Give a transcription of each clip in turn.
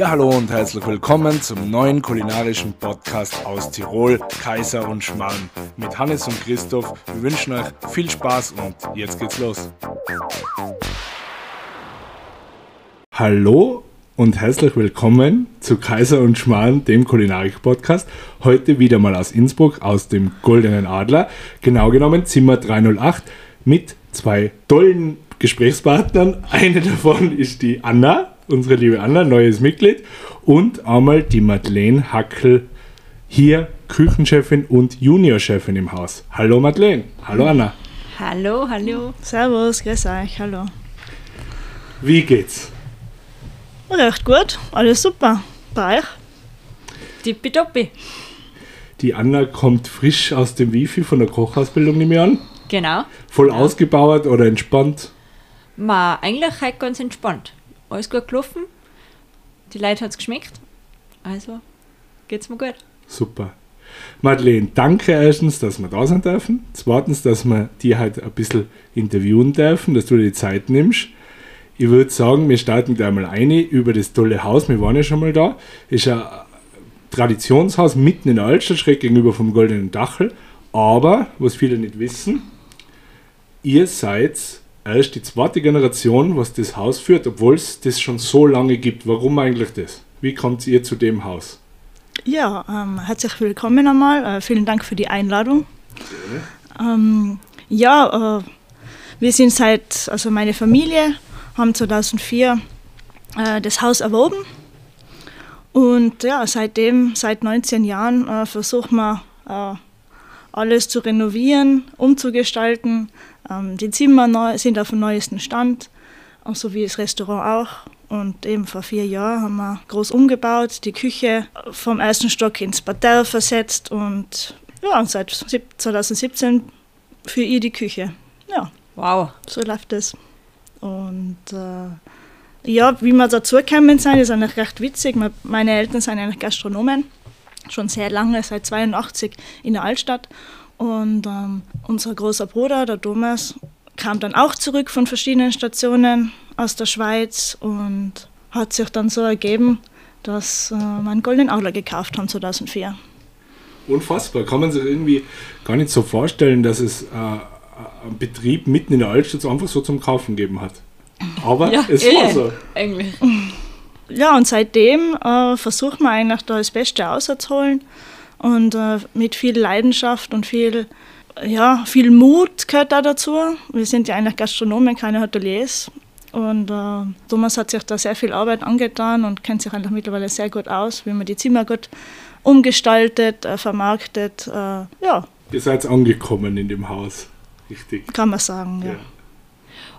Ja, hallo und herzlich willkommen zum neuen kulinarischen Podcast aus Tirol, Kaiser und Schmarrn. Mit Hannes und Christoph. Wir wünschen euch viel Spaß und jetzt geht's los. Hallo und herzlich willkommen zu Kaiser und Schmarrn, dem Kulinarik-Podcast. Heute wieder mal aus Innsbruck, aus dem Goldenen Adler. Genau genommen Zimmer 308 mit zwei tollen Gesprächspartnern. Eine davon ist die Anna unsere liebe Anna, neues Mitglied. Und einmal die Madeleine Hackel, hier Küchenchefin und Juniorchefin im Haus. Hallo Madeleine. Hallo Anna. Hallo, hallo. Servus, grüß euch, hallo. Wie geht's? Recht gut, alles super. Bei euch? Tippitoppi. Die Anna kommt frisch aus dem Wifi von der Kochausbildung, nehme ich an. Genau. Voll ja. ausgebaut oder entspannt? Ma, eigentlich halt ganz entspannt alles gut gelaufen. Die Leute hat es geschmeckt. Also geht's mir gut. Super. Madeleine, danke erstens, dass wir da sein dürfen. Zweitens, dass wir die halt ein bisschen interviewen dürfen, dass du dir die Zeit nimmst. Ich würde sagen, wir starten gleich mal ein über das tolle Haus. Wir waren ja schon mal da. Ist ein Traditionshaus mitten in der Altstadt, schräg gegenüber vom Goldenen Dachel. Aber, was viele nicht wissen, ihr seid erst die zweite Generation, was das Haus führt, obwohl es das schon so lange gibt. Warum eigentlich das? Wie kommt ihr zu dem Haus? Ja, ähm, herzlich willkommen einmal. Äh, vielen Dank für die Einladung. Ähm, ja, äh, wir sind seit, also meine Familie haben 2004 äh, das Haus erworben. Und ja, seitdem, seit 19 Jahren, äh, versuchen wir äh, alles zu renovieren, umzugestalten, die Zimmer neu, sind auf dem neuesten Stand, so wie das Restaurant auch. Und eben vor vier Jahren haben wir groß umgebaut, die Küche vom ersten Stock ins Parterre versetzt und ja, seit 2017 für ihr die Küche. Ja. Wow. So läuft es. Und äh, ja, wie wir dazu gekommen sind, ist eigentlich recht witzig. Meine Eltern sind eigentlich Gastronomen, schon sehr lange, seit 82 in der Altstadt. Und ähm, unser großer Bruder, der Thomas, kam dann auch zurück von verschiedenen Stationen aus der Schweiz und hat sich dann so ergeben, dass äh, wir einen goldenen Adler gekauft haben 2004. Unfassbar, kann man sich irgendwie gar nicht so vorstellen, dass es äh, einen Betrieb mitten in der Altstadt einfach so zum Kaufen gegeben hat. Aber ja, es war so. Eigentlich. Ja, und seitdem äh, versuchen wir eigentlich da das Beste auszuholen und äh, mit viel Leidenschaft und viel, ja, viel Mut gehört da dazu. Wir sind ja eigentlich Gastronomen, keine Hoteliers. Und äh, Thomas hat sich da sehr viel Arbeit angetan und kennt sich einfach mittlerweile sehr gut aus, wie man die Zimmer gut umgestaltet, äh, vermarktet. Äh, ja. Ihr seid angekommen in dem Haus, richtig? Kann man sagen, ja. ja.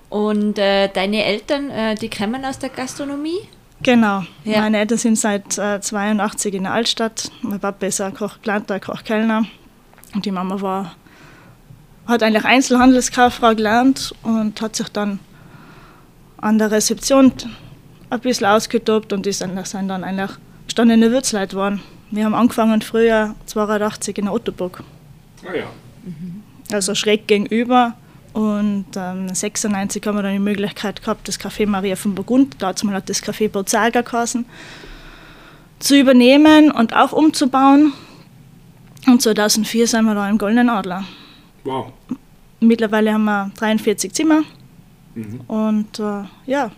Und äh, deine Eltern, äh, die kommen aus der Gastronomie? Genau. Ja. Meine Eltern sind seit äh, 82 in der Altstadt. Mein Papa ist ein Koch, gelernter Kochkellner. Und die Mama war, hat eigentlich Einzelhandelskauffrau gelernt und hat sich dann an der Rezeption ein bisschen ausgetobt und ist dann, sind dann eigentlich gestandene Wirtsleute geworden. Wir haben angefangen früher 82 in der Ottoburg. Ah ja. Mhm. Also schräg gegenüber und ähm, 96 haben wir dann die Möglichkeit gehabt, das Café Maria von Burgund, dazu mal hat das Café Bozaga geheißen, zu übernehmen und auch umzubauen. Und 2004 sind wir da im Goldenen Adler. Wow. Mittlerweile haben wir 43 Zimmer mhm. und äh, ja,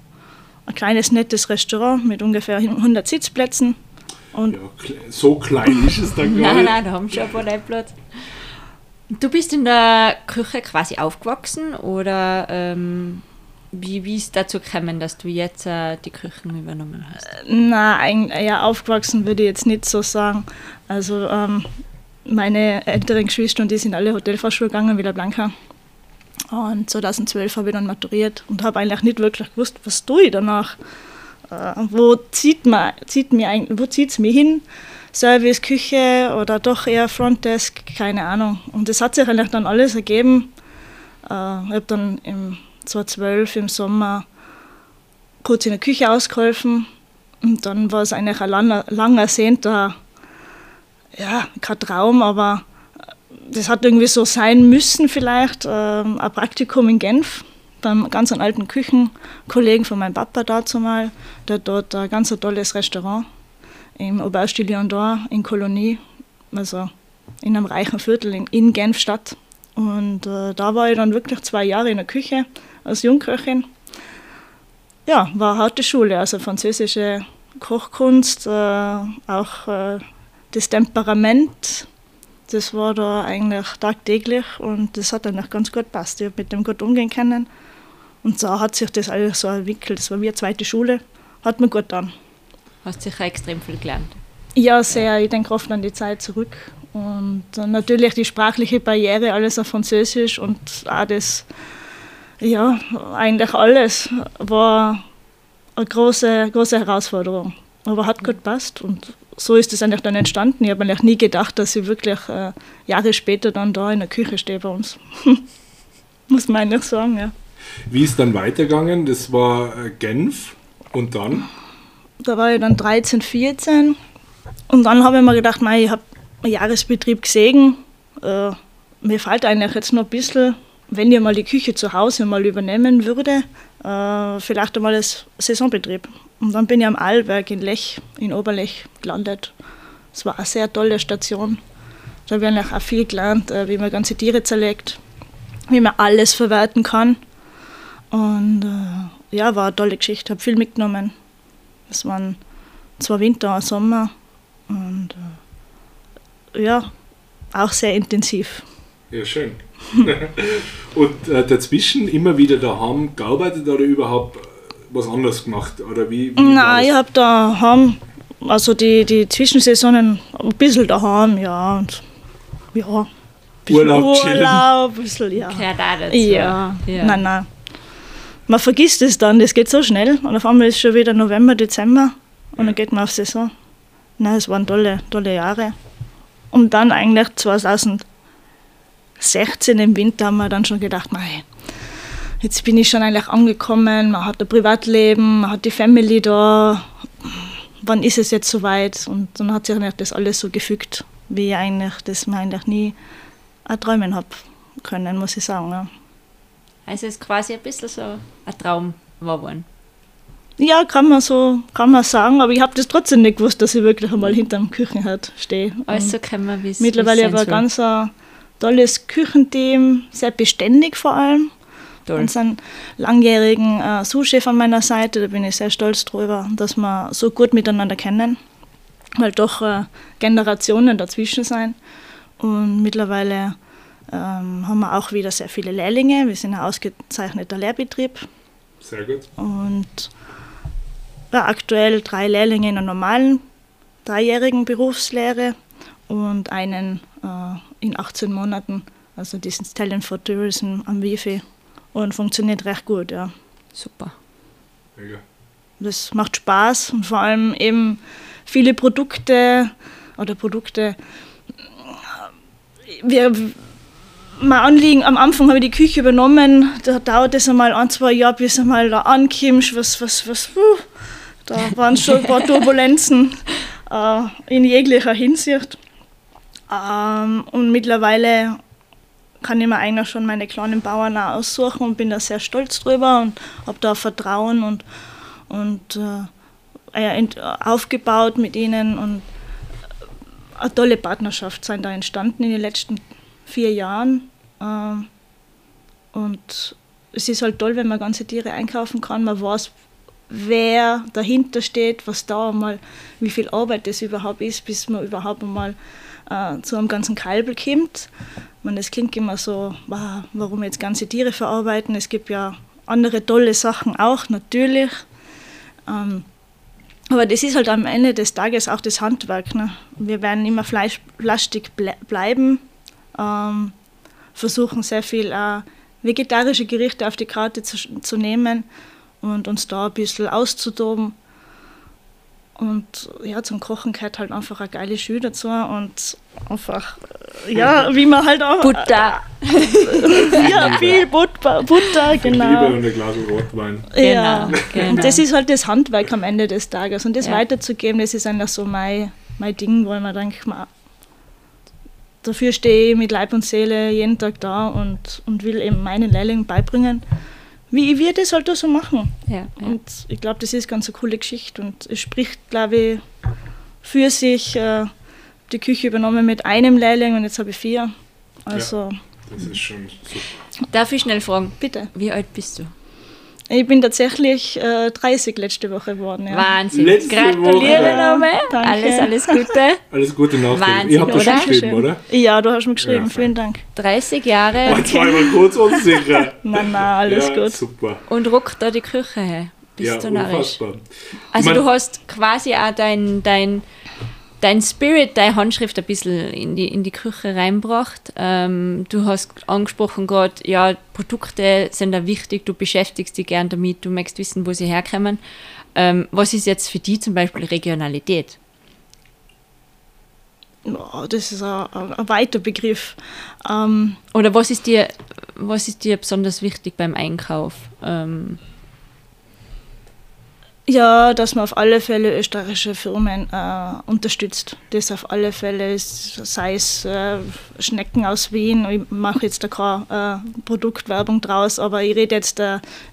ein kleines nettes Restaurant mit ungefähr 100 Sitzplätzen. Und ja, so klein ist es dann gar nicht. Nein, nein, da haben wir schon ein paar Platz. Du bist in der Küche quasi aufgewachsen oder ähm, wie, wie ist dazu gekommen, dass du jetzt äh, die Küchen übernommen hast? Nein, ja, aufgewachsen würde ich jetzt nicht so sagen. Also ähm, meine älteren Geschwister, die sind alle Hotelfachschule gegangen, wie der Blanca. Und 2012 habe ich dann maturiert und habe eigentlich nicht wirklich gewusst, was tue ich danach. Äh, wo zieht es mich hin? Service, Küche oder doch eher Frontdesk, keine Ahnung. Und das hat sich eigentlich dann alles ergeben. Äh, ich habe dann im 2012 im Sommer kurz in der Küche ausgeholfen und dann war es eigentlich ein lang, lang ersehnter, ja, kein Traum, aber das hat irgendwie so sein müssen vielleicht, äh, ein Praktikum in Genf beim ganz alten Küchenkollegen von meinem Papa dazu mal. Der hat dort ein ganz tolles Restaurant im Auberge de Lion in Kolonie, also in einem reichen Viertel in, in Genf Stadt. Und äh, da war ich dann wirklich zwei Jahre in der Küche als Jungköchin. Ja, war harte Schule, also französische Kochkunst, äh, auch äh, das Temperament, das war da eigentlich tagtäglich und das hat eigentlich ganz gut passt. Ich habe mit dem gut umgehen können. Und so hat sich das alles so entwickelt. Das war wie eine zweite Schule, hat mir gut getan. Hast sicher extrem viel gelernt. Ja, sehr. Ich denke oft an die Zeit zurück. Und natürlich die sprachliche Barriere, alles auf Französisch und auch das, ja, eigentlich alles war eine große, große Herausforderung. Aber hat gut passt und so ist es eigentlich dann entstanden. Ich habe eigentlich nie gedacht, dass ich wirklich äh, Jahre später dann da in der Küche stehe bei uns. Muss man eigentlich sagen, ja. Wie ist dann weitergegangen? Das war äh, Genf und dann? Da war ich dann 13, 14 und dann habe ich mir gedacht, mei, ich habe einen Jahresbetrieb gesehen. Äh, mir fällt eigentlich jetzt noch ein bisschen, wenn ich mal die Küche zu Hause mal übernehmen würde, äh, vielleicht einmal das Saisonbetrieb. Und dann bin ich am Allberg in Lech, in Oberlech gelandet. Es war eine sehr tolle Station. Da habe ich auch viel gelernt, äh, wie man ganze Tiere zerlegt, wie man alles verwerten kann. Und äh, ja, war eine tolle Geschichte, habe viel mitgenommen. Es waren zwei Winter, ein Sommer und äh, ja, auch sehr intensiv. Ja, schön. und äh, dazwischen immer wieder daheim gearbeitet oder überhaupt was anderes gemacht? Oder wie, wie Nein, ich habe daheim, also die, die Zwischensaisonen ein bisschen daheim, ja. Und, ja. Urlaub, Urlaub, ein bisschen, ja. Gehört auch dazu. Ja. Ja. nein, nein. Man vergisst es dann, das geht so schnell und auf einmal ist schon wieder November, Dezember und dann geht man auf Saison. Nein, es waren tolle, tolle Jahre. Und dann eigentlich 2016 im Winter haben wir dann schon gedacht, mei, jetzt bin ich schon eigentlich angekommen, man hat ein Privatleben, man hat die Family da, wann ist es jetzt soweit? Und dann hat sich eigentlich das alles so gefügt, wie ich eigentlich, das mir eigentlich nie erträumen habe können, muss ich sagen. Ja. Also es ist quasi ein bisschen so ein Traum war geworden. Ja, kann man so, kann man sagen, aber ich habe das trotzdem nicht gewusst, dass ich wirklich einmal hinterm Küchenherd stehe. Alles Und so können wir, wie es Mittlerweile aber ein ganz ein tolles Küchenteam, sehr beständig vor allem. soll. Und einen langjährigen äh, Sous-Chef an meiner Seite, da bin ich sehr stolz drüber, dass wir so gut miteinander kennen, weil doch äh, Generationen dazwischen sein. Und mittlerweile ähm, haben wir auch wieder sehr viele Lehrlinge. Wir sind ein ausgezeichneter Lehrbetrieb Sehr gut. und ja, aktuell drei Lehrlinge in einer normalen dreijährigen Berufslehre und einen äh, in 18 Monaten, also diesen Talent for Tourism am WIFI und funktioniert recht gut, ja. Super. Mega. Das macht Spaß und vor allem eben viele Produkte oder Produkte. Wir, mein Anliegen, am Anfang habe ich die Küche übernommen, da dauert es einmal ein, zwei Jahre, bis einmal da ankommst, was, was, was, uh, da waren schon ein paar Turbulenzen äh, in jeglicher Hinsicht. Ähm, und mittlerweile kann ich mir eigentlich schon meine kleinen Bauern auch aussuchen und bin da sehr stolz drüber und habe da Vertrauen und, und äh, aufgebaut mit ihnen und äh, eine tolle Partnerschaft sind da entstanden in den letzten vier Jahren. Ähm, und es ist halt toll, wenn man ganze Tiere einkaufen kann. Man weiß, wer dahinter steht, was da mal, wie viel Arbeit das überhaupt ist, bis man überhaupt einmal äh, zu einem ganzen Kalbel kommt. Man, das klingt immer so, wow, warum jetzt ganze Tiere verarbeiten? Es gibt ja andere tolle Sachen auch, natürlich. Ähm, aber das ist halt am Ende des Tages auch das Handwerk. Ne? Wir werden immer fleischlastig ble bleiben, ähm, versuchen sehr viel äh, vegetarische Gerichte auf die Karte zu, zu nehmen und uns da ein bisschen auszutoben. Und ja, zum Kochen gehört halt einfach eine geile Schü dazu und einfach, äh, ja, wie man halt auch. Butter. Ja, viel Butter, Butter Liebe genau. und ein Glas Rotwein. Ja, Genau, genau. und das ist halt das Handwerk am Ende des Tages. Und das Ja. weiterzugeben, das ist einfach so mein, mein Ding, wo ich mir denke, dafür stehe ich mit Leib und Seele jeden Tag da und, und will eben meinen Lehrlingen beibringen, wie wir das halt so machen. Ja, ja. Und ich glaube, das ist ganz eine coole Geschichte und es spricht, glaube ich, für sich. Äh, die Küche übernommen mit einem Lehrling und jetzt habe ich vier. Also, Das ist schon super. Darf ich schnell fragen, bitte. wie alt bist du? Ich bin tatsächlich äh, 30 letzte Woche geworden. Ja. Wahnsinn. Letzte Gratuliere nochmal. Alles, alles Gute. Alles Gute Nachträge. Wahnsinn, Ihr habt das schon oder? geschrieben, oder? Ja, du hast mir geschrieben. Ja, Vielen Dank. 30 Jahre war ich mal kurz unsicher. Nein, nein, alles ja, gut. super. und ruckt da die Küche her. Bist ja, du narrisch. unfassbar. Also Ich mein- du hast quasi auch dein, dein, dein Spirit, deine Handschrift ein bisschen in die, in die Küche reinbracht. Ähm, du hast angesprochen gerade, ja, Produkte sind da wichtig, du beschäftigst dich gern damit, du möchtest wissen, wo sie herkommen. Ähm, was ist jetzt für dich zum Beispiel Regionalität? Oh, das ist ein, ein, ein weiter Begriff. Ähm, Oder was ist dir, was ist dir besonders wichtig beim Einkauf? Ähm, ja, dass man auf alle Fälle österreichische Firmen äh, unterstützt. Das auf alle Fälle, sei es äh, Schnecken aus Wien, ich mache jetzt da keine äh, Produktwerbung draus, aber ich rede jetzt,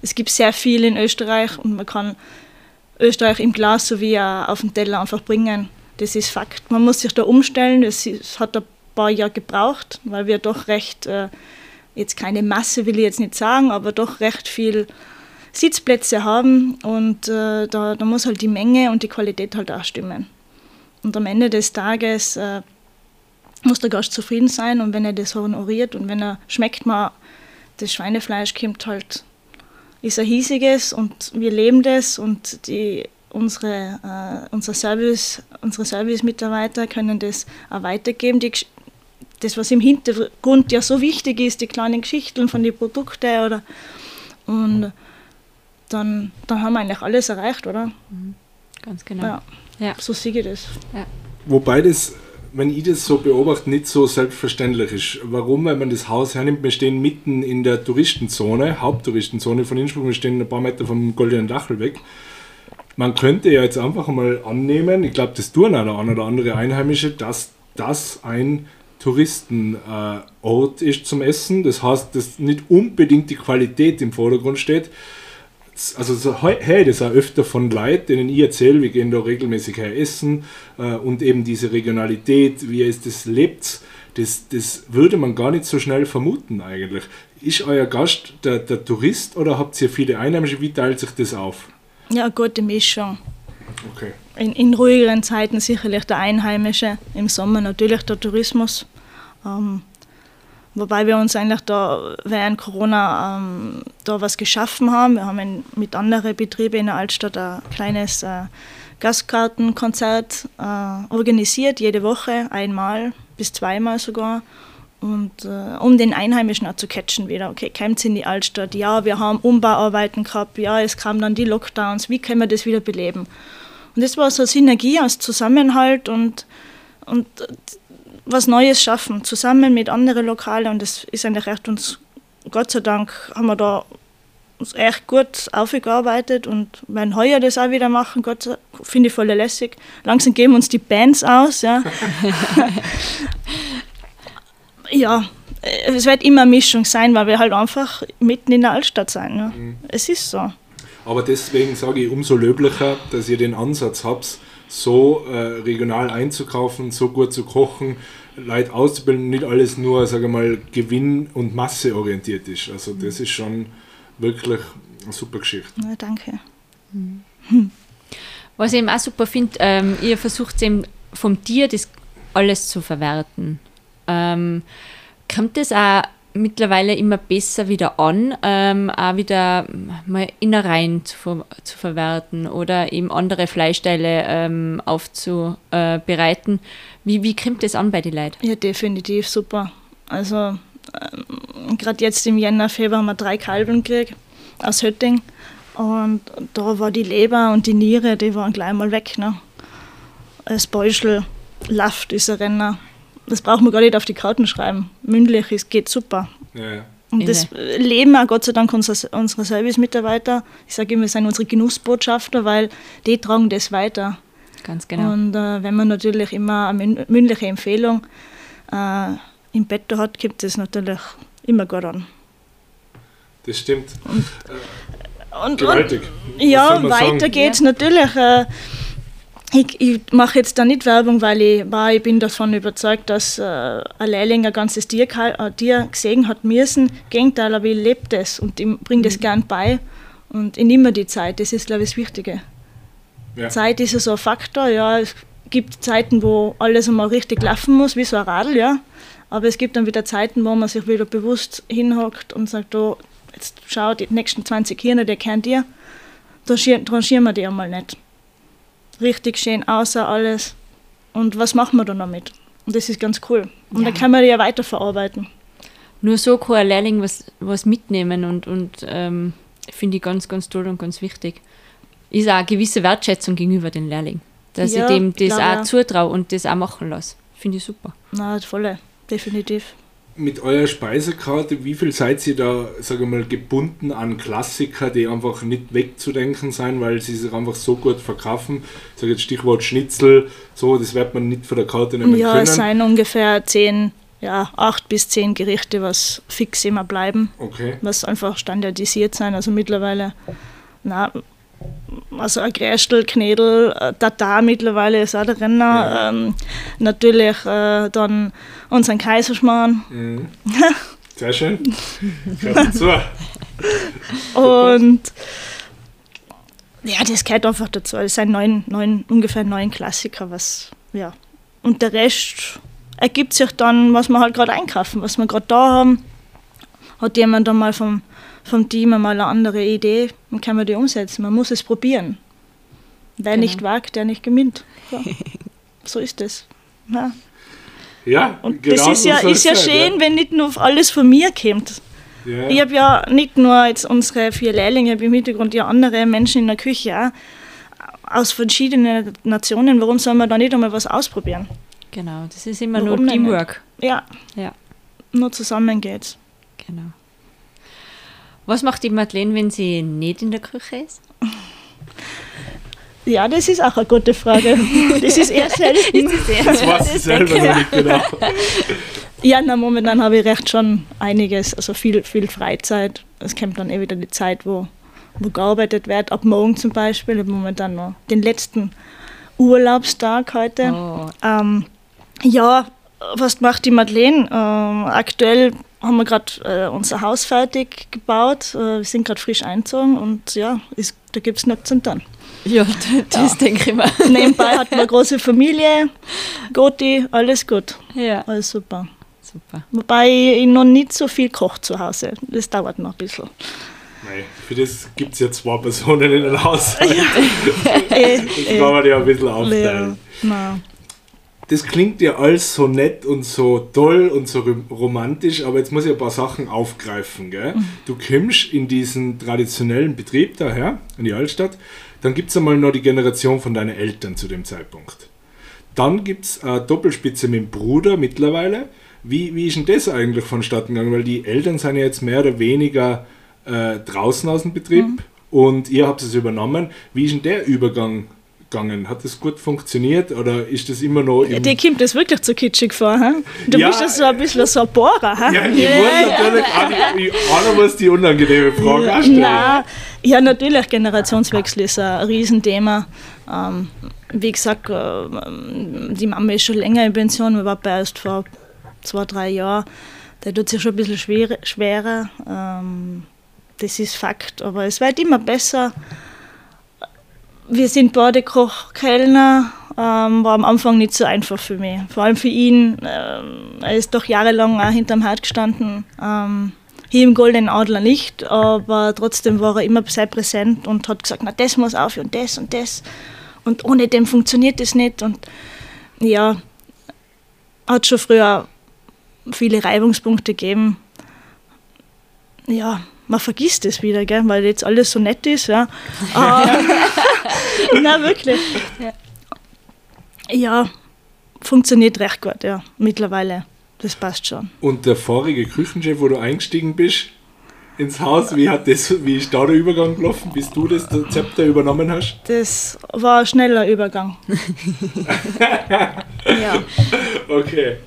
es gibt sehr viel in Österreich und man kann Österreich im Glas sowie auch auf dem Teller einfach bringen. Das ist Fakt. Man muss sich da umstellen, das hat ein paar Jahre gebraucht, weil wir doch recht, äh, jetzt keine Masse will ich jetzt nicht sagen, aber doch recht viel Sitzplätze haben und äh, da, da muss halt die Menge und die Qualität halt auch stimmen. Und am Ende des Tages äh, muss der Gast zufrieden sein und wenn er das honoriert und wenn er schmeckt mal, das Schweinefleisch kommt halt, ist ein hiesiges und wir leben das und die, unsere, äh, unser Service, unsere Service-Mitarbeiter können das auch weitergeben. Die, das, was im Hintergrund ja so wichtig ist, die kleinen Geschichten von den Produkten oder und dann, dann haben wir eigentlich alles erreicht, oder? ganz genau. Ja. Ja. So sehe ich das. Wobei das, wenn ich das so beobachte, nicht so selbstverständlich ist. Warum? Weil man das Haus hernimmt, wir stehen mitten in der Touristenzone, Haupttouristenzone von Innsbruck, wir stehen ein paar Meter vom Goldenen Dachel weg. Man könnte ja jetzt einfach mal annehmen, ich glaube, das tun auch der ein oder andere Einheimische, dass das ein Touristenort äh, ist zum Essen. Das heißt, dass nicht unbedingt die Qualität im Vordergrund steht. Also so hey, das auch öfter von Leuten, denen ich erzähle, wir gehen da regelmäßig her essen äh, und eben diese Regionalität, wie es das lebt, das, das würde man gar nicht so schnell vermuten eigentlich. Ist euer Gast der, der Tourist oder habt ihr viele Einheimische? Wie teilt sich das auf? Ja, gute Mischung. Okay. In, in ruhigeren Zeiten sicherlich der Einheimische, im Sommer natürlich der Tourismus. Ähm, wobei wir uns eigentlich da während Corona ähm, da was geschaffen haben. Wir haben mit anderen Betrieben in der Altstadt ein kleines äh, Gastkartenkonzert äh, organisiert, jede Woche, einmal bis zweimal sogar. Und äh, um den Einheimischen auch zu catchen wieder. Okay, kommt in die Altstadt, ja, wir haben Umbauarbeiten gehabt, ja, es kamen dann die Lockdowns, wie können wir das wieder beleben? Und das war so Synergie aus Zusammenhalt und, und was Neues schaffen, zusammen mit anderen Lokalen. Und das ist eigentlich echt uns, Gott sei Dank, haben wir da uns echt gut aufgearbeitet und werden heuer das auch wieder machen, Gott finde ich voll lässig. Langsam geben uns die Bands aus, ja. ja, es wird immer eine Mischung sein, weil wir halt einfach mitten in der Altstadt sein. Ja. Es ist so. Aber deswegen sage ich umso löblicher, dass ihr den Ansatz habt, so äh, regional einzukaufen, so gut zu kochen, Leute auszubilden, nicht alles nur, sage mal, Gewinn und Masse orientiert ist. Also das ist schon wirklich eine super Geschichte. Ja, danke. Was ich eben auch super finde, ähm, ihr versucht eben vom Tier das alles zu verwerten. Ähm, kommt das auch mittlerweile immer besser wieder an, ähm, auch wieder mal Innereien zu, zu verwerten oder eben andere Fleischteile ähm, aufzubereiten. Wie, wie kommt das an bei den Leuten? Ja, definitiv super. Also ähm, gerade jetzt im Jänner, Februar haben wir drei Kalben gekriegt aus Hötting. Und da war die Leber und die Niere, die waren gleich mal weg. Ne? Das Beuschel, Laft ist ein Renner. Das braucht man gar nicht auf die Karten schreiben. Mündlich ist, geht super. Ja, ja. Und das leben auch Gott sei Dank unsere, unsere Service-Mitarbeiter. Ich sage immer, wir sind unsere Genussbotschafter, weil die tragen das weiter. Ganz genau. Und äh, wenn man natürlich immer eine mün- mündliche Empfehlung äh, im Bett hat, gibt es natürlich immer gut an. das stimmt. Und, Gewaltig. und ja, soll man weiter sagen? geht's natürlich. Ich, ich mache jetzt da nicht Werbung, weil ich, weil ich bin davon überzeugt, dass äh, ein Lehrling ein ganzes Tier, äh, Tier gesehen hat müssen. Im Gegenteil, aber ich lebe das und ich bringe das gern bei. Und ich nehme mir die Zeit, das ist, glaube ich, das Wichtige. Ja. Zeit ist ja so ein Faktor, ja. Es gibt Zeiten, wo alles einmal richtig laufen muss, wie so ein Radl, ja. Aber es gibt dann wieder Zeiten, wo man sich wieder bewusst hinhockt und sagt, oh, jetzt schau, die nächsten 20 Hirne, die kennt ihr, tranchieren wir die einmal nicht. Richtig schön außer alles. Und was machen wir dann damit? Und das ist ganz cool. Und Ja. dann kann man die ja weiterverarbeiten. Nur so kann ein Lehrling was, was mitnehmen und, und ähm, finde ich ganz, ganz toll und ganz wichtig. Ist auch eine gewisse Wertschätzung gegenüber den Lehrling. Dass Ja, ich dem das glaub auch ja. zutraue und das auch machen lasse. Finde ich super. Na, volle, definitiv. Mit eurer Speisekarte, wie viel seid ihr da, sage mal, gebunden an Klassiker, die einfach nicht wegzudenken sein, weil sie sich einfach so gut verkaufen? Ich sage jetzt Stichwort Schnitzel, so, das wird man nicht von der Karte nehmen Ja, können. es sind ungefähr zehn, ja, acht bis zehn Gerichte, was fix immer bleiben. Okay. was einfach standardisiert sein. Also mittlerweile, na, also ein Grästel, Knädel, äh, Tatar mittlerweile ist auch der Renner. Ja. Ähm, natürlich äh, dann unseren Kaiserschmarrn. Mhm. Sehr schön. Dazu. Und ja, das gehört einfach dazu. Es sind neun, neun, ungefähr neun Klassiker, was, ja. Und der Rest ergibt sich dann, was wir halt gerade einkaufen, was wir gerade da haben. Hat jemand dann mal vom, vom Team einmal eine andere Idee, dann kann man die umsetzen. Man muss es probieren. Wer Genau. nicht wagt, der nicht gewinnt. Ja. so ist es. Ja. Ja, Und genau das ist ja, ist ja sein, schön, wenn nicht nur alles von mir kommt. Ja. Ich habe ja nicht nur jetzt unsere vier Lehrlinge, ich habe im Hintergrund ja andere Menschen in der Küche auch, aus verschiedenen Nationen. Warum soll man da nicht einmal was ausprobieren? Genau, das ist immer Warum nur? Teamwork. Ja, Ja, nur zusammen geht's. genau. Was macht die Madeleine, wenn sie nicht in der Küche ist? Ja, das ist auch eine gute Frage. Das ist eher selten. Das weiß ich selber noch nicht genau. Ja, na, momentan habe ich recht schon einiges, also viel, viel Freizeit. Es kommt dann eh wieder die Zeit, wo, wo gearbeitet wird. Ab morgen zum Beispiel. Ich habe momentan noch den letzten Urlaubstag heute. Oh, Ähm, ja, was macht die Madeleine? Ähm, aktuell haben wir gerade äh, unser Haus fertig gebaut. Äh, wir sind gerade frisch einzogen und ja, ist, da gibt es noch zum Tun. Ja, das denke ich mir. Nebenbei wir eine große Familie, Goti, alles gut, Ja, alles super. super. Wobei ich noch nicht so viel koche zu Hause. Das dauert noch ein bisschen. Nein, für das gibt es ja zwei Personen in einem Haushalt. äh, Das kann man ja ein bisschen ja, aufteilen. na, Das klingt ja alles so nett und so toll und so rom- romantisch, aber jetzt muss ich ein paar Sachen aufgreifen. Gell? Du kommst in diesen traditionellen Betrieb daher, in die Altstadt, dann gibt es einmal noch die Generation von deinen Eltern zu dem Zeitpunkt. Dann gibt es eine Doppelspitze mit dem Bruder mittlerweile. Wie, wie ist denn das eigentlich vonstatten gegangen? Weil die Eltern sind ja jetzt mehr oder weniger äh, draußen aus dem Betrieb und ihr habt es übernommen. Wie ist denn der Übergang gegangen? Hat das gut funktioniert oder ist das immer noch im... dir kommt das wirklich zu kitschig vor. Hä? Du Ja, bist ja so ein bisschen so ein Bohrer. Hä? ja, ich muss natürlich auch Anna muss die unangenehme Frage auch stellen. Nein, ja, natürlich, Generationswechsel ist ein Riesenthema. Ähm, wie gesagt, äh, die Mama ist schon länger in Pension, wir waren erst vor zwei, drei Jahren. Der tut sich schon ein bisschen schwer, schwerer. Ähm, das ist Fakt, aber es wird immer besser. Wir sind beide Koch, Kellner, ähm, war am Anfang nicht so einfach für mich. Vor allem für ihn. Ähm, er ist doch jahrelang auch hinterm Herd gestanden. Ähm, hier im Goldenen Adler nicht, aber trotzdem war er immer sehr präsent und hat gesagt, na das muss auf und das und das. Und ohne dem funktioniert das nicht. Und ja, hat schon früher viele Reibungspunkte gegeben. Ja, man vergisst es wieder, gell, weil jetzt alles so nett ist. Ja. Na, wirklich. Ja, funktioniert recht gut, ja, mittlerweile. Das passt schon. Und der vorige Küchenchef, wo du eingestiegen bist ins Haus, wie, hat das, wie ist da der Übergang gelaufen, bis du das Zepter übernommen hast? Das war ein schneller Übergang. ja. Okay.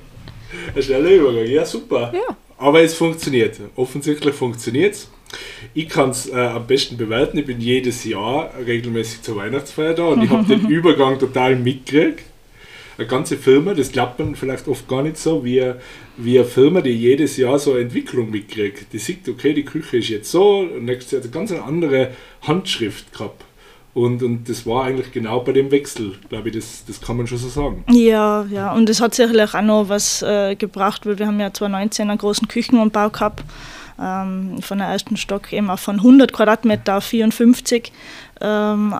Ein schneller Übergang, ja super. Ja. Aber es funktioniert. Offensichtlich funktioniert es. Ich kann es äh, am besten bewerten. Ich bin jedes Jahr regelmäßig zur Weihnachtsfeier da und ich habe den Übergang total mitgekriegt. Eine ganze Firma, das glaubt man vielleicht oft gar nicht so, wie, wie eine Firma, die jedes Jahr so eine Entwicklung mitkriegt. Die sieht, okay, die Küche ist jetzt so und nächstes Jahr hat eine ganz andere Handschrift gehabt. Und, und das war eigentlich genau bei dem Wechsel, glaube ich, das, das kann man schon so sagen. Ja, ja, und es hat sicherlich auch noch was äh, gebracht, weil wir haben ja 2019 einen großen Küchenumbau gehabt, ähm, von der ersten Stock eben auch von 100 Quadratmeter auf 54, ähm,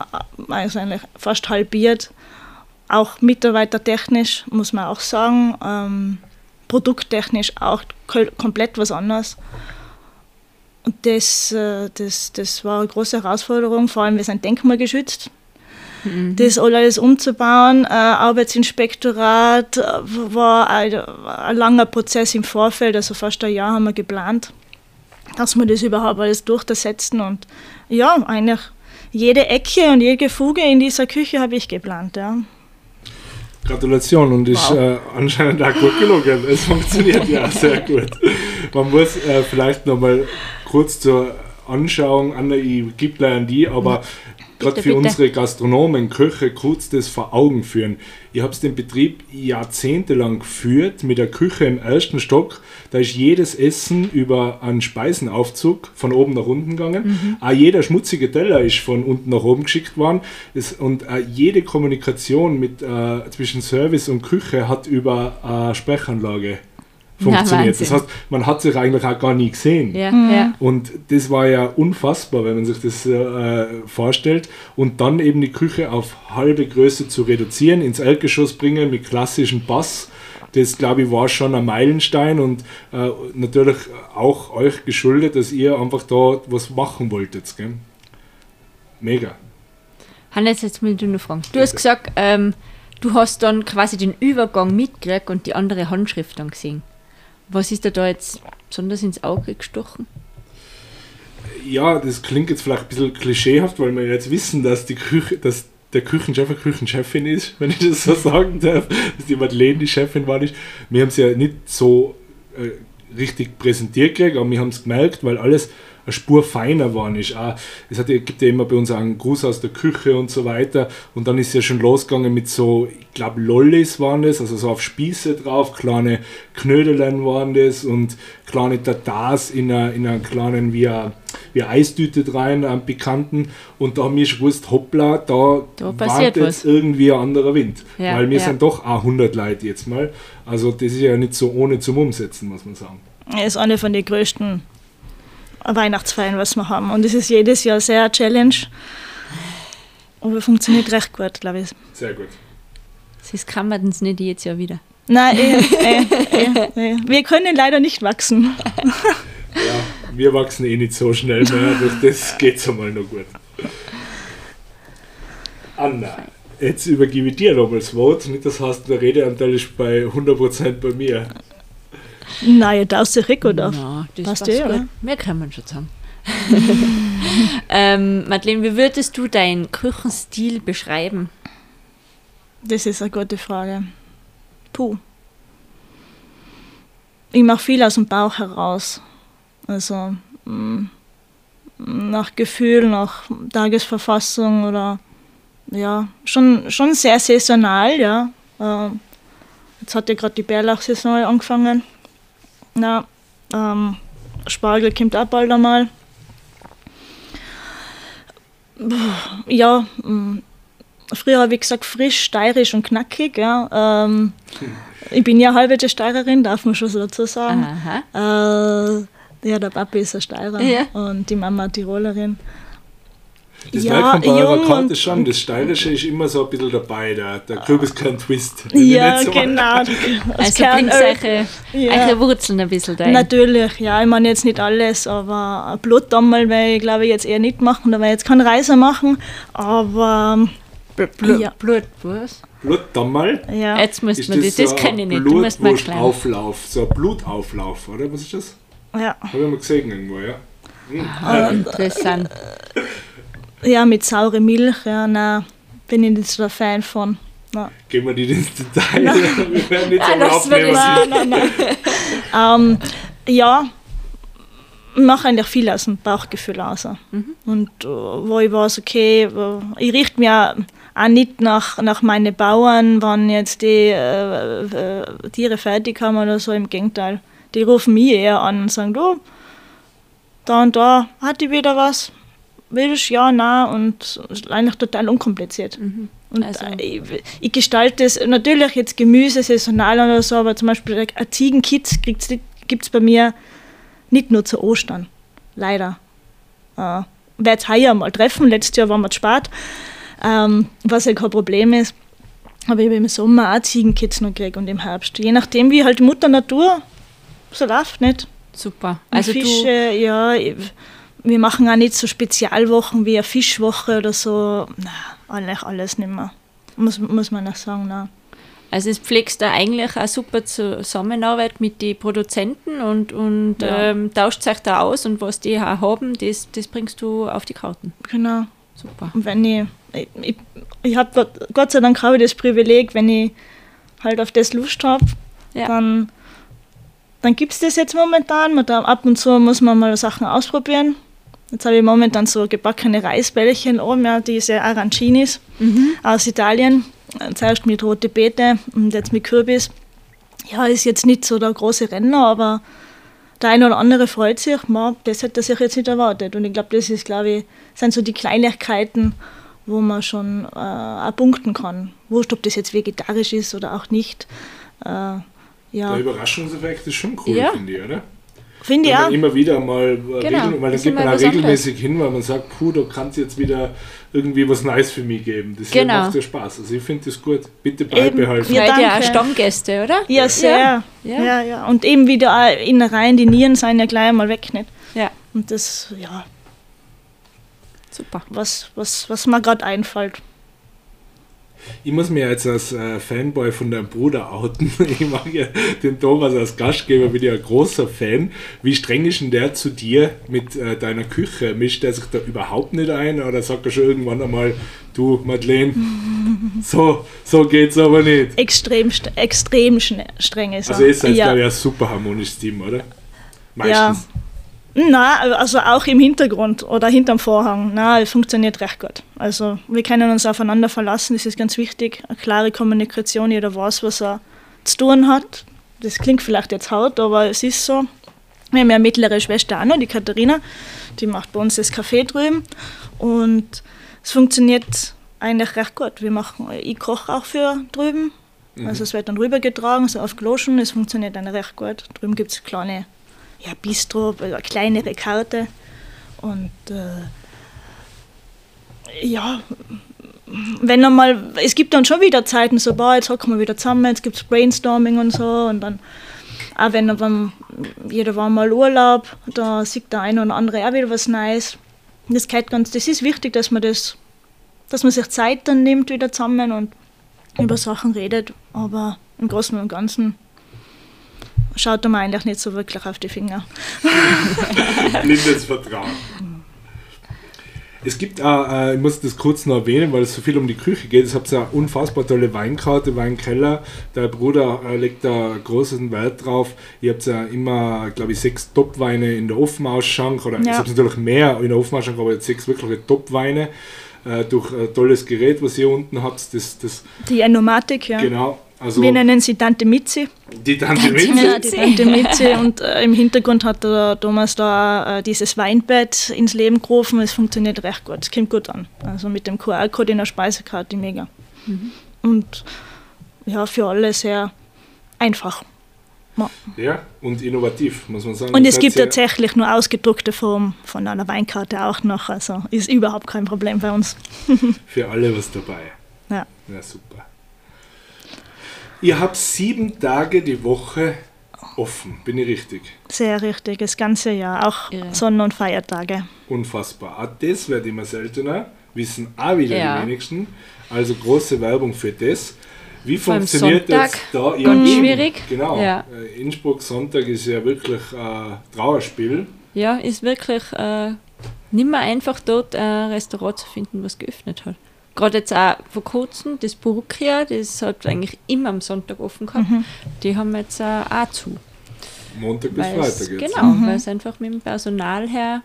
also eigentlich fast halbiert. Auch mitarbeitertechnisch, muss man auch sagen, ähm, produkttechnisch auch komplett was anderes. Und das, äh, das, das war eine große Herausforderung, vor allem wir sind denkmalgeschützt. Mhm. Das alles umzubauen, äh, Arbeitsinspektorat äh, war ein, ein, langer Prozess im Vorfeld, also fast ein Jahr haben wir geplant, dass wir das überhaupt alles durchsetzen. Und ja, eigentlich jede Ecke und jede Fuge in dieser Küche habe ich geplant. Ja. Gratulation und ist wow. äh, anscheinend auch gut gelungen. Es funktioniert ja sehr gut. Man muss äh, vielleicht nochmal kurz zur Anschauung, Anna, ich gebe gleich an die, aber gerade für bitte. unsere Gastronomen, Köche kurz das vor Augen führen. Ich habe den Betrieb jahrzehntelang geführt mit der Küche im ersten Stock. Da ist jedes Essen über einen Speisenaufzug von oben nach unten gegangen. Mhm. Auch jeder schmutzige Teller ist von unten nach oben geschickt worden. Es, und äh, jede Kommunikation mit, äh, zwischen Service und Küche hat über eine Sprechanlage funktioniert. das heißt, man hat sich eigentlich auch gar nie gesehen. Ja, mhm. ja. Und das war ja unfassbar, wenn man sich das äh, vorstellt. Und dann eben die Küche auf halbe Größe zu reduzieren, ins Erdgeschoss bringen mit klassischem Bass. Das, glaube ich, war schon ein Meilenstein und äh, natürlich auch euch geschuldet, dass ihr einfach da was machen wolltet. Gell? Mega. Hannes, jetzt will ich nur fragen. Du hast gesagt, ähm, du hast dann quasi den Übergang mitgekriegt und die andere Handschrift dann gesehen. Was ist dir da jetzt besonders ins Auge gestochen? Ja, das klingt jetzt vielleicht ein bisschen klischeehaft, weil wir jetzt wissen, dass die Küche, dass der Küchenchef eine Küchenchefin ist, wenn ich das so sagen darf, dass die Madeleine die Chefin war nicht. Wir haben es ja nicht so äh, richtig präsentiert gekriegt, aber wir haben es gemerkt, weil alles eine Spur feiner geworden ist. Auch, es hat, gibt ja immer bei uns einen Gruß aus der Küche und so weiter. Und dann ist ja schon losgegangen mit so, ich glaube, Lollis waren das, also so auf Spieße drauf, kleine Knödelein waren das und kleine Tatars in einer, in einer kleinen, wie eine, wie eine Eistüte rein, am Bekannten. Und da haben wir schon gewusst, hoppla, da, da wartet jetzt irgendwie ein anderer Wind. Ja, Weil wir ja. sind doch auch 100 Leute jetzt mal. Also das ist ja nicht so ohne zum Umsetzen, muss man sagen. Er ist eine von den größten Weihnachtsfeiern, was wir haben. Und es ist jedes Jahr sehr eine Challenge. Aber funktioniert recht gut, glaube ich. Sehr gut. Sonst kann man es nicht jetzt Jahr wieder. Nein, eh, eh, eh, eh, wir können leider nicht wachsen. Ja, wir wachsen eh nicht so schnell mehr, durch das geht es einmal noch gut. Anna, jetzt übergebe ich dir nochmal das Wort. Nicht das heißt, der Redeanteil ist bei 100% bei mir. Nein, da ist der Rico da. Ja, das passt eh, oder? Mehr kann man schon sagen. ähm, Madeleine, wie würdest du deinen Küchenstil beschreiben? Das ist eine gute Frage. Puh. Ich mache viel aus dem Bauch heraus. Also mh, mm, nach Gefühl, nach Tagesverfassung oder ja, schon, schon sehr saisonal, ja. Äh, jetzt hat ja gerade die Bärlauchsaison angefangen. Na, ähm, Spargel kommt auch bald einmal. Ja, mm, früher habe ich gesagt frisch, steirisch und knackig. Ja. Ähm, ich bin ja halbe Steirerin, darf man schon so dazu sagen. Äh, ja, der Papi ist ein Steirer ja. und die Mama Tirolerin. Das ja, merkt man bei eurer Karte schon, das Steirische ist immer so ein bisschen dabei, der, der Kürbis kein Twist. Ja, so genau. also bringt eure, ja. eure Wurzeln ein bisschen da. Natürlich, ja, ich meine jetzt nicht alles, aber ein Blutdammel werde ich glaube ich jetzt eher nicht machen, da werde ich jetzt keinen Reiser machen, aber... Blut, ja. Blut, was? Blutdammel? Ja. Jetzt müsst man das, das, das kenne ich nicht, du musst mal erklären. Auflauf, so ein Blutauflauf, oder? Was ist das? Ja. Habe ich mal gesehen irgendwo, ja. Hm. Ah, interessant. Ja, mit saure Milch, ja, nein, bin ich nicht so der Fan von. Nein. Gehen wir nicht ins Detail, wir werden nicht so nein, Nein, nein, nein. ähm, ja, ich mache eigentlich viel aus dem Bauchgefühl raus. Und äh, wo ich weiß, okay, äh, ich richte mich auch, auch nicht nach, nach meinen Bauern, wenn jetzt die äh, äh, Tiere fertig haben oder so, im Gegenteil. Die rufen mich eher an und sagen, du, da und da hat die wieder was, willst ja, nein und es ist eigentlich total unkompliziert. Und Also- äh, ich, ich gestalte es natürlich jetzt Gemüse saisonal oder so, aber zum Beispiel ein Ziegenkitz gibt es bei mir nicht nur zu Ostern. Leider. Äh, werde es heuer mal treffen. Letztes Jahr waren wir spät, ähm, was ja kein Problem ist. Aber ich habe im Sommer auch Ziegenkitz noch gekriegt und im Herbst. Je nachdem, wie halt Mutter Natur so läuft, nicht? Super. Also Fische, ja, ich- wir machen auch nicht so Spezialwochen wie eine Fischwoche oder so. Na, eigentlich alles nicht mehr. Muss, muss man auch sagen, nein. also es pflegst da eigentlich eine super Zusammenarbeit mit den Produzenten und, und Ja. ähm, tauscht euch da aus und was die auch haben, das, das bringst du auf die Karten. Genau. Super. Und wenn ich, ich, ich, ich habe Gott, sei Dank habe ich das Privileg, wenn ich halt auf das Lust habe, Ja. dann, dann gibt es das jetzt momentan. Ab und zu muss man mal Sachen ausprobieren. Jetzt habe ich momentan so gebackene Reisbällchen oben, ja, diese Arancinis aus Italien. Äh, Zuerst mit rote Beete und jetzt mit Kürbis. Ja, ist jetzt nicht so der große Renner, aber der eine oder andere freut sich. Ma, das hätte er sich jetzt nicht erwartet. Und ich glaube, das ist, glaube ich, sind so die Kleinigkeiten, wo man schon äh, auch punkten kann. Wurscht, ob das jetzt vegetarisch ist oder auch nicht. Äh, Der ja, Überraschungseffekt ist schon cool, Ja. finde ich, oder? Finde ich auch. immer wieder mal, Genau, weil dann geht man auch regelmäßig hin, weil man sagt, puh, da kann es jetzt wieder irgendwie was Neues für mich geben. Das Genau. macht ja Spaß. Also ich finde das gut. Bitte beibehalten. Ja, Seid ihr auch. Stammgäste, oder? Ja, sehr. Ja. Ja, Ja. ja. Und eben wieder auch Innereien, die Nieren sind ja gleich einmal weg, nicht? Ja, Und das, ja, super. was, was, was mir gerade einfällt. Ich muss mir jetzt als äh, Fanboy von deinem Bruder outen. Ich mag ja den Thomas als Gastgeber, bin ja ein großer Fan. Wie streng ist denn der zu dir mit äh, deiner Küche? Mischt er sich da überhaupt nicht ein oder sagt er schon irgendwann einmal, du Madeleine, so, so geht's aber nicht? Extrem, st- extrem streng ist er. Also ihr seid, ja. glaube ich, ein super harmonisches Team, oder? Meistens. Nein, also auch im Hintergrund oder hinterm Vorhang. Nein, es funktioniert recht gut. Also wir können uns aufeinander verlassen, das ist ganz wichtig. Eine klare Kommunikation, jeder weiß, was er zu tun hat. Das klingt vielleicht jetzt hart, aber es ist so. Wir haben ja eine mittlere Schwester auch noch, die Katharina, die macht bei uns das Café drüben und es funktioniert eigentlich recht gut. Wir machen, ich koche auch für drüben, also es wird dann rübergetragen, so auf Gloschen, es funktioniert dann recht gut. Drüben gibt es kleine ja, Bistro, eine kleinere Karte. Und äh, ja, wenn einmal, es gibt dann schon wieder Zeiten, so, boah, jetzt hocken wir wieder zusammen, jetzt gibt es Brainstorming und so. Und dann, auch wenn, wenn jeder war mal Urlaub, da sieht der eine oder andere auch wieder was Neues. Das, geht ganz, das ist wichtig, dass man das, dass man sich Zeit dann nimmt wieder zusammen und über Sachen redet. Aber im Großen und Ganzen schaut mir eigentlich nicht so wirklich auf die Finger. Blindes Vertrauen. Es gibt auch, äh, ich muss das kurz noch erwähnen, weil es so viel um die Küche geht. Es habt eine unfassbar tolle Weinkarte, Weinkeller. Der Bruder äh, legt da großen Wert drauf. Ihr habt ja immer, glaube ich, sechs Top-Weine in der Offenausschank. Oder Ja. es habt natürlich mehr in der Offenausschank, aber jetzt sechs wirkliche Top-Weine. Äh, durch ein tolles Gerät, was ihr unten habt. Das, das, Die Enomatik, ja. Genau. Also Wir nennen sie Tante Mitzi. die Tante Ja, Minze. die Tante Mitzi. Und äh, im Hintergrund hat der Thomas da äh, dieses Weinbett ins Leben gerufen. Es funktioniert recht gut. Es kommt gut an. Also mit dem QR-Code in der Speisekarte mega. Und ja, für alle sehr einfach. Ja. Ja, und innovativ, muss man sagen. Und es gibt tatsächlich nur ausgedruckte Form von einer Weinkarte auch noch. Also ist überhaupt kein Problem bei uns. Für alle was dabei. Ja. Ja, super. Ihr habt sieben Tage die Woche offen, bin ich richtig? Sehr richtig, das ganze Jahr. Auch Irre. Sonnen- und Feiertage. Unfassbar. Auch das wird immer seltener, wissen auch wieder Ja. die wenigsten. Also große Werbung für das. Wie Vor funktioniert Sonntag, jetzt da? ganz eben, schwierig. Genau. Ja. Äh, Innsbruck Sonntag ist ja wirklich ein Trauerspiel. Ja, ist wirklich äh, nicht mehr einfach dort ein Restaurant zu finden, was geöffnet hat. Gerade jetzt auch vor kurzem, das Burkia, das hat eigentlich immer am Sonntag offen gehabt, die haben jetzt äh, auch zu. Montag bis weil's- Freitag jetzt. Genau, weil es einfach mit dem Personal her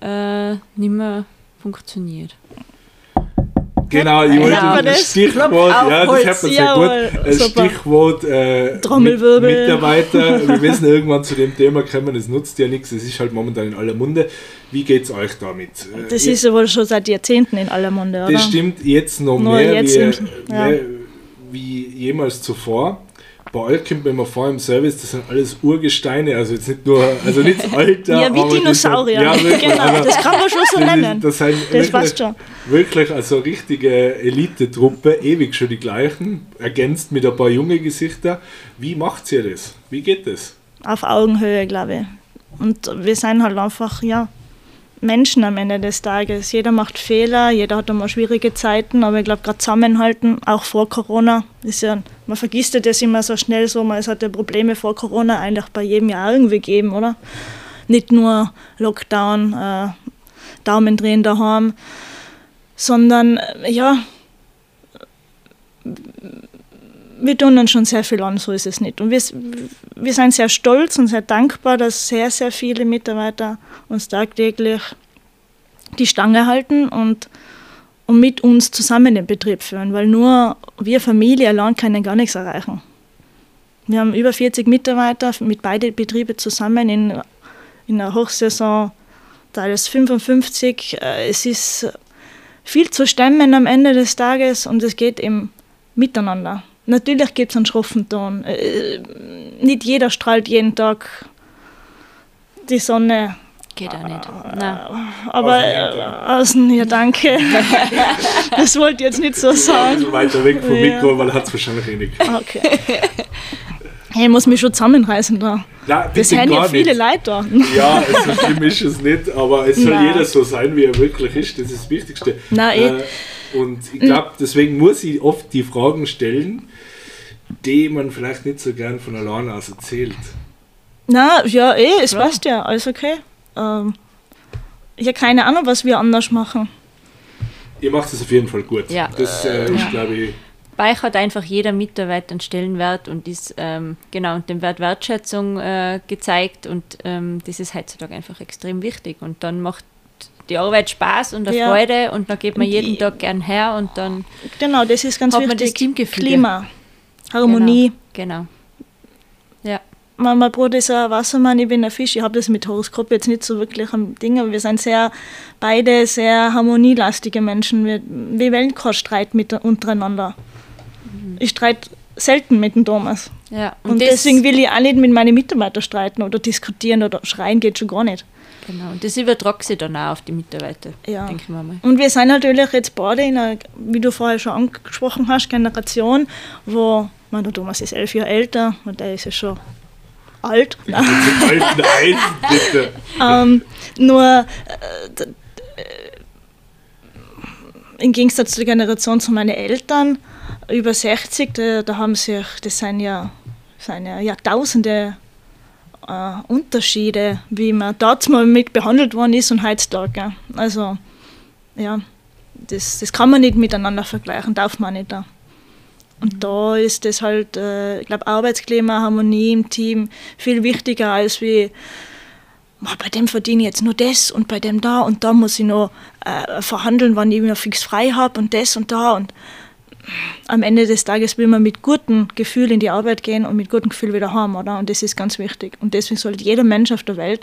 äh, nicht mehr funktioniert. Genau, ich wollte wir das das? Stichwort, ja, das hat man sehr gut. Das super. Stichwort äh, Trommelwirbel. Mit, Mitarbeiter. Wir müssen irgendwann zu dem Thema kommen, es nutzt ja nichts, es ist halt momentan in aller Munde. Wie geht es euch damit? Das ihr- ist wohl schon seit Jahrzehnten in aller Munde, oder? das stimmt jetzt noch Nur mehr, jetzt wie, im- ja. mehr wie jemals zuvor. Bei euch kommt wenn man vor im Service, das sind alles Urgesteine, also jetzt nicht nur, also nicht Alter. Ja, wie aber das sind- Dinosaurier. Ja, wirklich, genau, aber das kann man schon so nennen. das, sind Das wirklich, passt schon. wirklich also richtige Elite-Truppe, ewig schon die gleichen, ergänzt mit ein paar junge Gesichter. Wie macht ihr das? Wie geht das? Auf Augenhöhe, glaube ich. Und wir sind halt einfach, ja, Menschen am Ende des Tages. Jeder macht Fehler, jeder hat einmal schwierige Zeiten, aber ich glaube, gerade zusammenhalten, auch vor Corona, ist ja, man vergisst ja das immer so schnell so, man, es hat ja Probleme vor Corona eigentlich bei jedem Jahr irgendwie gegeben, oder? Nicht nur Lockdown, äh, Daumen drehen daheim, sondern, äh, ja, wir tun uns schon sehr viel an, so ist es nicht. Und wir, wir sind sehr stolz und sehr dankbar, dass sehr, sehr viele Mitarbeiter uns tagtäglich die Stange halten und, und mit uns zusammen den Betrieb führen, weil nur wir Familie allein können gar nichts erreichen. Wir haben über 40 Mitarbeiter mit beiden Betrieben zusammen in, in der Hochsaison, teils 55. Äh, Es ist viel zu stemmen am Ende des Tages und es geht eben miteinander. Natürlich gibt es einen schroffen Ton. Äh, Nicht jeder strahlt jeden Tag die Sonne, Geht auch nicht. Nein. aber Außen, ja, äh, außen, ja danke. das wollte ich jetzt nicht so Ein sagen. bisschen weiter weg vom Ja. Mikro, weil er hat es wahrscheinlich eh nicht. Okay. Hey, ich muss mich schon zusammenreißen da. Nein, Das sind ja viele nicht. Leute da. Ja, so schlimm ist es nicht, aber es soll Nein. jeder so sein, wie er wirklich ist. Das ist das Wichtigste. Nein, eh. Äh, und ich glaube, deswegen muss ich oft die Fragen stellen, die man vielleicht nicht so gern von alleine aus erzählt. Na, ja, eh, es Klar. passt ja, alles okay. Ähm, ich habe keine Ahnung, was wir anders machen. Ihr macht es auf jeden Fall gut. Ja. Das äh, ist, Ja. glaube ich, Bei euch hat einfach jeder Mitarbeiter einen Stellenwert und ist ähm, genau und dem Wert Wertschätzung äh, gezeigt und ähm, das ist heutzutage einfach extrem wichtig und dann macht die Arbeit Spaß und eine Ja. Freude und dann geht man Und jeden die- Tag gern her und dann Genau, das ist ganz Hat man wichtig. das Teamgefüge. Klima, Harmonie. genau. Ja, Mein, mein Bruder ist ein Wassermann, ich bin ein Fisch. Ich habe das mit Horoskop jetzt nicht so wirklich am Ding, aber wir sind sehr, beide sehr harmonielastige Menschen. Wir, wir wollen keinen Streit mit, untereinander. Ich streite selten mit dem Thomas. ja. Und, das- deswegen will ich auch nicht mit meinen Mitarbeitern streiten oder diskutieren oder schreien geht schon gar nicht. Genau, und das übertragt sich dann auch auf die Mitarbeiter, Ja. denke ich mir mal. Und wir sind natürlich jetzt beide in einer, wie du vorher schon angesprochen hast, Generation, wo, man, der Thomas ist elf Jahre älter und der ist ja schon alt. Nein. bitte. ähm, nur äh, äh, im Gegensatz zur Generation zu meinen Eltern, über 60, da, da haben sich, das sind ja, sind ja Jahrtausende äh, Unterschiede, wie man dort mal mit behandelt worden ist und heutzutage. Also, ja, das, das kann man nicht miteinander vergleichen, darf man nicht. Da. Und da ist das halt, äh, ich glaube, Arbeitsklima, Harmonie im Team viel wichtiger als wie, "Boah, bei dem verdiene ich jetzt nur das und bei dem da und da muss ich noch äh, verhandeln, wann ich mir fix frei habe und das und da. Und am Ende des Tages will man mit gutem Gefühl in die Arbeit gehen und mit gutem Gefühl wieder heim, oder? Und das ist ganz wichtig. Und deswegen sollte jeder Mensch auf der Welt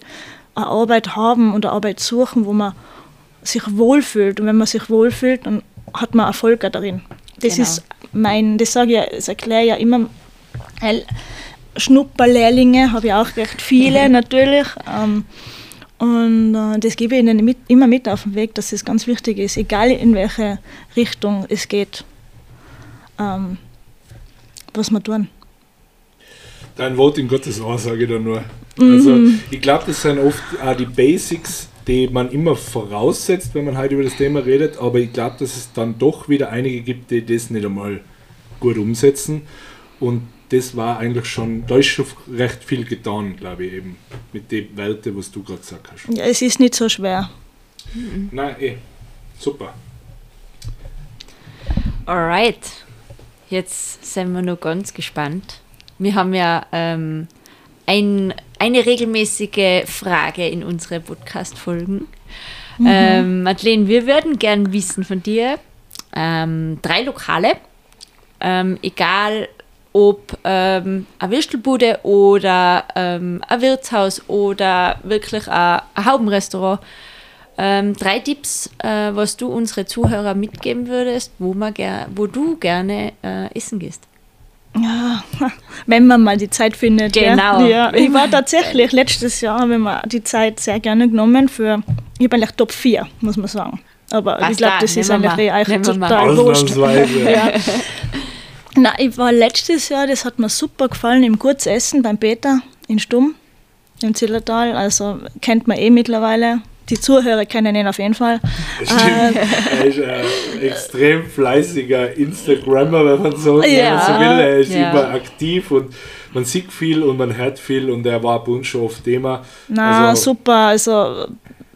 eine Arbeit haben und eine Arbeit suchen, wo man sich wohlfühlt. Und wenn man sich wohlfühlt, dann hat man Erfolg darin. Das Genau. ist mein, das sage ich, das erkläre ich ja immer. weil Schnupperlehrlinge habe ich auch recht viele natürlich. Ähm, und äh, das gebe ich ihnen mit, immer mit auf den Weg, dass es ganz wichtig ist, egal in welche Richtung es geht, ähm, was wir tun. Dein Wort in Gottes Ohr, sage ich da nur. Also, ich glaube, das sind oft auch die Basics, die man immer voraussetzt, wenn man heute über das Thema redet, aber ich glaube, dass es dann doch wieder einige gibt, die das nicht einmal gut umsetzen. Und das war eigentlich schon, da ist schon recht viel getan, glaube ich, eben mit den Werten, was du gerade gesagt hast. Ja, es ist nicht so schwer. Nein, eh, super. Alright, jetzt sind wir noch ganz gespannt. Wir haben ja ähm, ein eine regelmäßige Frage in unsere Podcast-Folgen. Ähm, Madeleine, wir würden gern wissen von dir ähm, drei Lokale, ähm, egal ob ähm, eine Würstelbude oder ähm, ein Wirtshaus oder wirklich ein, ein Haubenrestaurant. Ähm, drei Tipps, äh, was du unsere Zuhörer mitgeben würdest, wo, man ger wo du gerne äh, essen gehst. Ja, wenn man mal die Zeit findet. Genau. Ja. Ich war tatsächlich letztes Jahr, habe ich mir die Zeit sehr gerne genommen für, ich habe eigentlich Top 4, muss man sagen. Aber Passt ich glaube, das ist eigentlich eh eigentlich total wurscht. Ja. Na, ich war letztes Jahr, das hat mir super gefallen, im Kurzessen beim Peter in Stumm im Zillertal. Also kennt man eh mittlerweile. Die Zuhörer kennen ihn auf jeden Fall. Stimmt. Er ist ein extrem fleißiger Instagrammer, wenn man so, wenn Ja. man so will. Er ist Ja. immer aktiv und man sieht viel und man hört viel und er war bei uns schon oft Thema. Na, Also- super. Also,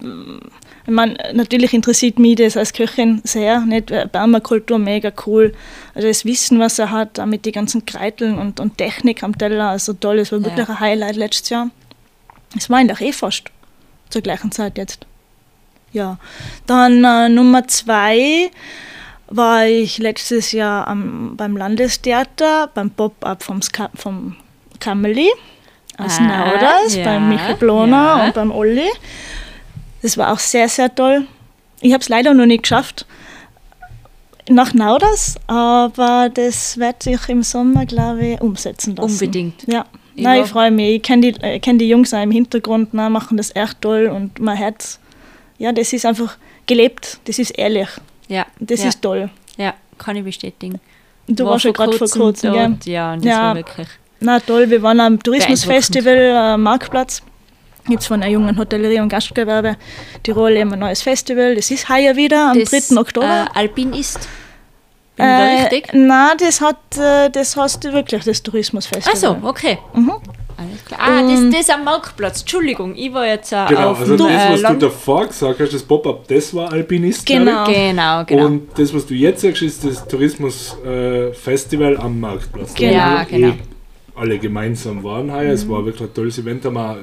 ich meine, natürlich interessiert mich das als Köchin sehr. Nicht? Äh, Permakultur mega cool. Also das Wissen, was er hat, auch mit den ganzen Kreiteln und, und Technik am Teller. Also toll, das war Ja. wirklich ein Highlight letztes Jahr. Es war eigentlich eh fast zur gleichen Zeit jetzt. Ja. Dann äh, Nummer zwei war ich letztes Jahr am, beim Landestheater, beim Pop-Up vom, Ska vom Kameli aus Ah, Nauders, ja, beim Michael Bloner ja. und beim Olli. Das war auch sehr, sehr toll. Ich habe es leider noch nicht geschafft nach Nauders, aber das wird sich im Sommer, glaube ich, umsetzen lassen. Unbedingt. Ja, Nein, ich freue mich. Ich kenne die, äh, kenn die Jungs auch im Hintergrund, na, machen das echt toll und man hört, ja, das ist einfach gelebt, das ist ehrlich, Ja, das ja, ist toll. ja, kann ich bestätigen. Du War warst ja gerade vor kurzem, gell? Ja, und das Ja. war wirklich. Na toll, wir waren am Tourismusfestival äh, Marktplatz. Jetzt von der jungen Hotellerie und Gastgewerbe Tirol eben ein neues Festival. Das ist heuer wieder am das, 3. Oktober. Äh, Alpin ist. Bin ich da Äh, richtig? Nein, das hat äh, das heißt wirklich das Tourismusfestival. Achso, okay. Mhm. Alles klar. Ah, das, das ist am Marktplatz. Entschuldigung, ich war jetzt äh, Genau, auf also dem, das, äh, was du Land- davor gesagt hast, das Pop-Up, das war Alpinist. Genau. Genau, genau. Und das, was du jetzt sagst, ist das Tourismus-Festival am Marktplatz. Genau. Ja, genau. Eh alle gemeinsam waren heuer. Es war wirklich ein tolles Event, haben wir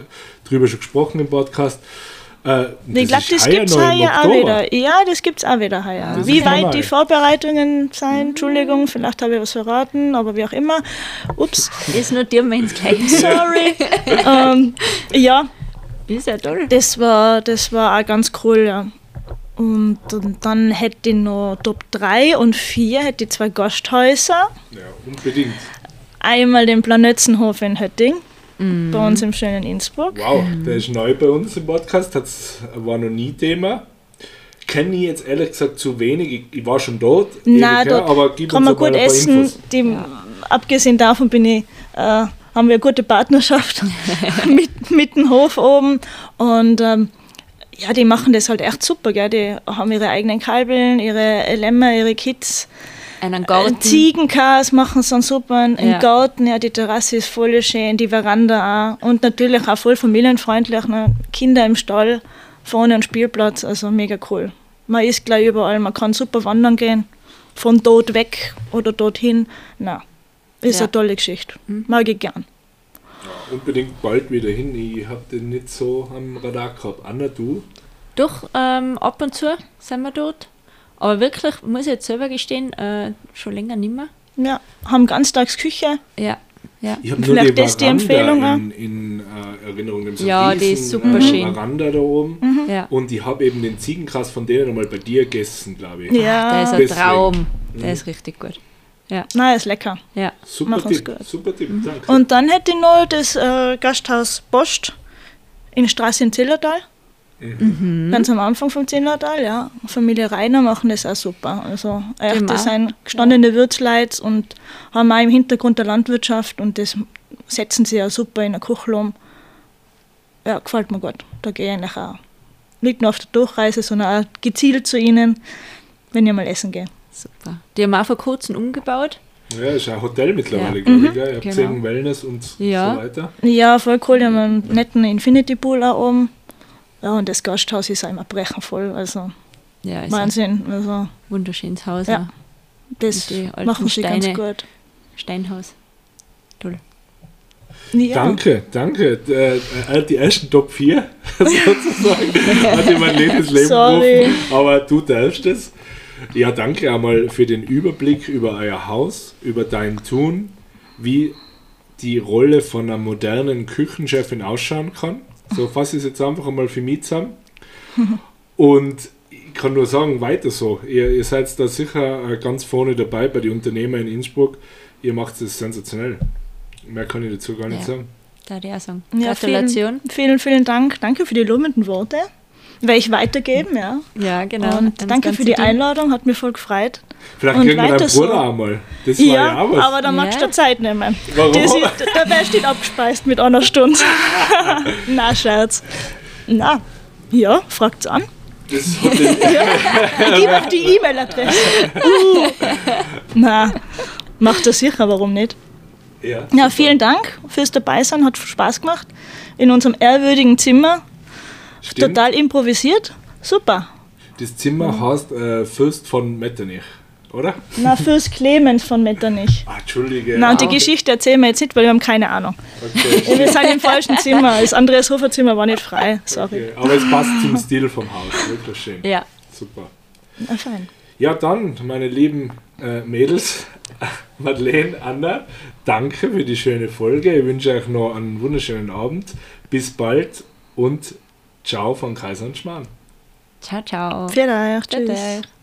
drüber schon gesprochen im Podcast. Äh, Ich glaube, ist das gibt es heuer auch wieder. Ja, das gibt es auch wieder heuer. Wie weit normal. die Vorbereitungen sein, Entschuldigung, vielleicht habe ich was verraten, aber wie auch immer. Ups, das notieren wir ins Gleiche. sorry. ähm, ja, Ist ja toll. das war, das war auch ganz cool, ja. Und, und dann hätte ich noch Top 3 und 4, hätte ich zwei Gasthäuser. Ja, unbedingt. Einmal den Planötzenhof in Hötting, Mhm. bei uns im schönen Innsbruck. Wow, der ist neu bei uns im Podcast, hat's, war noch nie Thema. Kenne ich jetzt ehrlich gesagt zu wenig. Ich, ich war schon dort, Nein, ewig her, dort aber gib kann uns man gut ein paar essen. Infos. Die, Abgesehen davon bin ich, äh, haben wir eine gute Partnerschaft mit, mit dem Hof oben. Und ähm, ja, die machen das halt echt super. Gell? Die haben ihre eigenen Kalbeln, ihre Lämmer, ihre Kids. Einen Äh, Garten. Ziegenkas machen sie dann super. Im Ja. Garten, ja, die Terrasse ist voll schön, die Veranda auch. Und natürlich auch voll familienfreundlich. Ne? Kinder im Stall, vorne ein Spielplatz, also mega cool. Man ist gleich überall, man kann super wandern gehen, von dort weg oder dorthin. Na, ist Ja. eine tolle Geschichte. Mag ich gern. Unbedingt bald wieder hin. Ich habe den nicht so am Radar gehabt. Anna, du? Doch, ähm, ab und zu sind wir dort. Aber wirklich, muss ich jetzt selber gestehen, äh, schon länger nicht mehr. Ja, haben Ganztagsküche. Ja, ja. Ich habe nur Vielleicht die das die Veranda Empfehlung, ja? in, in äh, Erinnerung. dem so Ja, riesen, die ist super äh, schön. Veranda da oben. ja. Und ich habe eben den Ziegenkras von denen einmal bei dir gegessen, glaube ich. Ja, Der ist ein Deswegen. Traum. Der ist richtig gut. nein, ist lecker. Ja. Super Tipp, gut. super Tipp, danke. Und dann hätte ich noch das äh, Gasthaus Post in Straße in Zillertal. Mhm. Ganz am Anfang vom Zillertal, ja. Familie Reiner machen das auch super. Also echt, das sind gestandene Wirtsleute und haben auch im Hintergrund der Landwirtschaft und das setzen sie ja super in der Küche um. Ja, gefällt mir gut. Da gehe ich eigentlich auch. Nicht nur auf der Durchreise, sondern auch gezielt zu ihnen, wenn ich mal essen gehe. Super. Die haben auch vor kurzem umgebaut. Ja, ist ein Hotel mittlerweile, Ja. glaube ich. Gell? Ihr habt Genau. Wellness und Ja. so weiter. Ja, voll cool. Die haben einen netten Infinity Pool auch oben. Ja, und das Gasthaus ist auch immer brechenvoll. Also Ja, ist ein Wahnsinn. Also wunderschönes Haus. Ja. Das machen sie ganz Steine. gut. Steinhaus. Toll. Ja. Danke, danke. Äh, äh, die ersten Top 4 sozusagen hat die Marlene ins Leben gerufen, aber du darfst es. Ja, danke einmal für den Überblick über euer Haus, über dein Tun, wie die Rolle von einer modernen Küchenchefin ausschauen kann. So fasse ich es jetzt einfach einmal für mich zusammen. Und ich kann nur sagen, weiter so. Ihr, ihr seid da sicher äh, ganz vorne dabei bei den Unternehmern in Innsbruck. Ihr macht es sensationell. Mehr kann ich dazu gar nicht Ja. sagen. Da die auch sagen. Ja, Gratulation. Vielen, vielen, vielen Dank. Danke für die lobenden Worte. Werde ich weitergeben, ja. Ja, genau. Und Ans danke für die. Einladung, hat mich voll gefreut. Vielleicht Und kriegen wir deinen weiter so. Bruder einmal. Das war Ja, ja auch was. aber da magst Ja. du Zeit nehmen. Warum? Der Bär steht abgespeist mit einer Stunde. Na, Scherz. Na, ja, fragt's an. Das hat den, Gib auf die E-Mail-Adresse. Uh. Na, macht das sicher, warum nicht? ja, Ja, vielen Dank fürs Dabeisein, hat Spaß gemacht. In unserem ehrwürdigen Zimmer, Stimmt. total improvisiert. Super. Das Zimmer heißt äh, Fürst von Metternich, oder? Na, fürs Clemens von Metternich. Ah, Entschuldige. Na, und die Ah, Geschichte erzählen wir jetzt nicht, weil wir haben keine Ahnung. Okay. Wir sind im falschen Zimmer. Das Andreas Hofer Zimmer war nicht frei. Sorry. okay. Aber es passt zum Stil vom Haus. Wirklich schön. Ja. Super. Na, fein. Ja, dann, meine lieben äh, Mädels, Madeleine, Anna, danke für die schöne Folge. Ich wünsche euch noch einen wunderschönen Abend. Bis bald und ciao von Kaiser und Schmarrn. Ciao, ciao. Vielen Dank. Tschüss. Tschüss.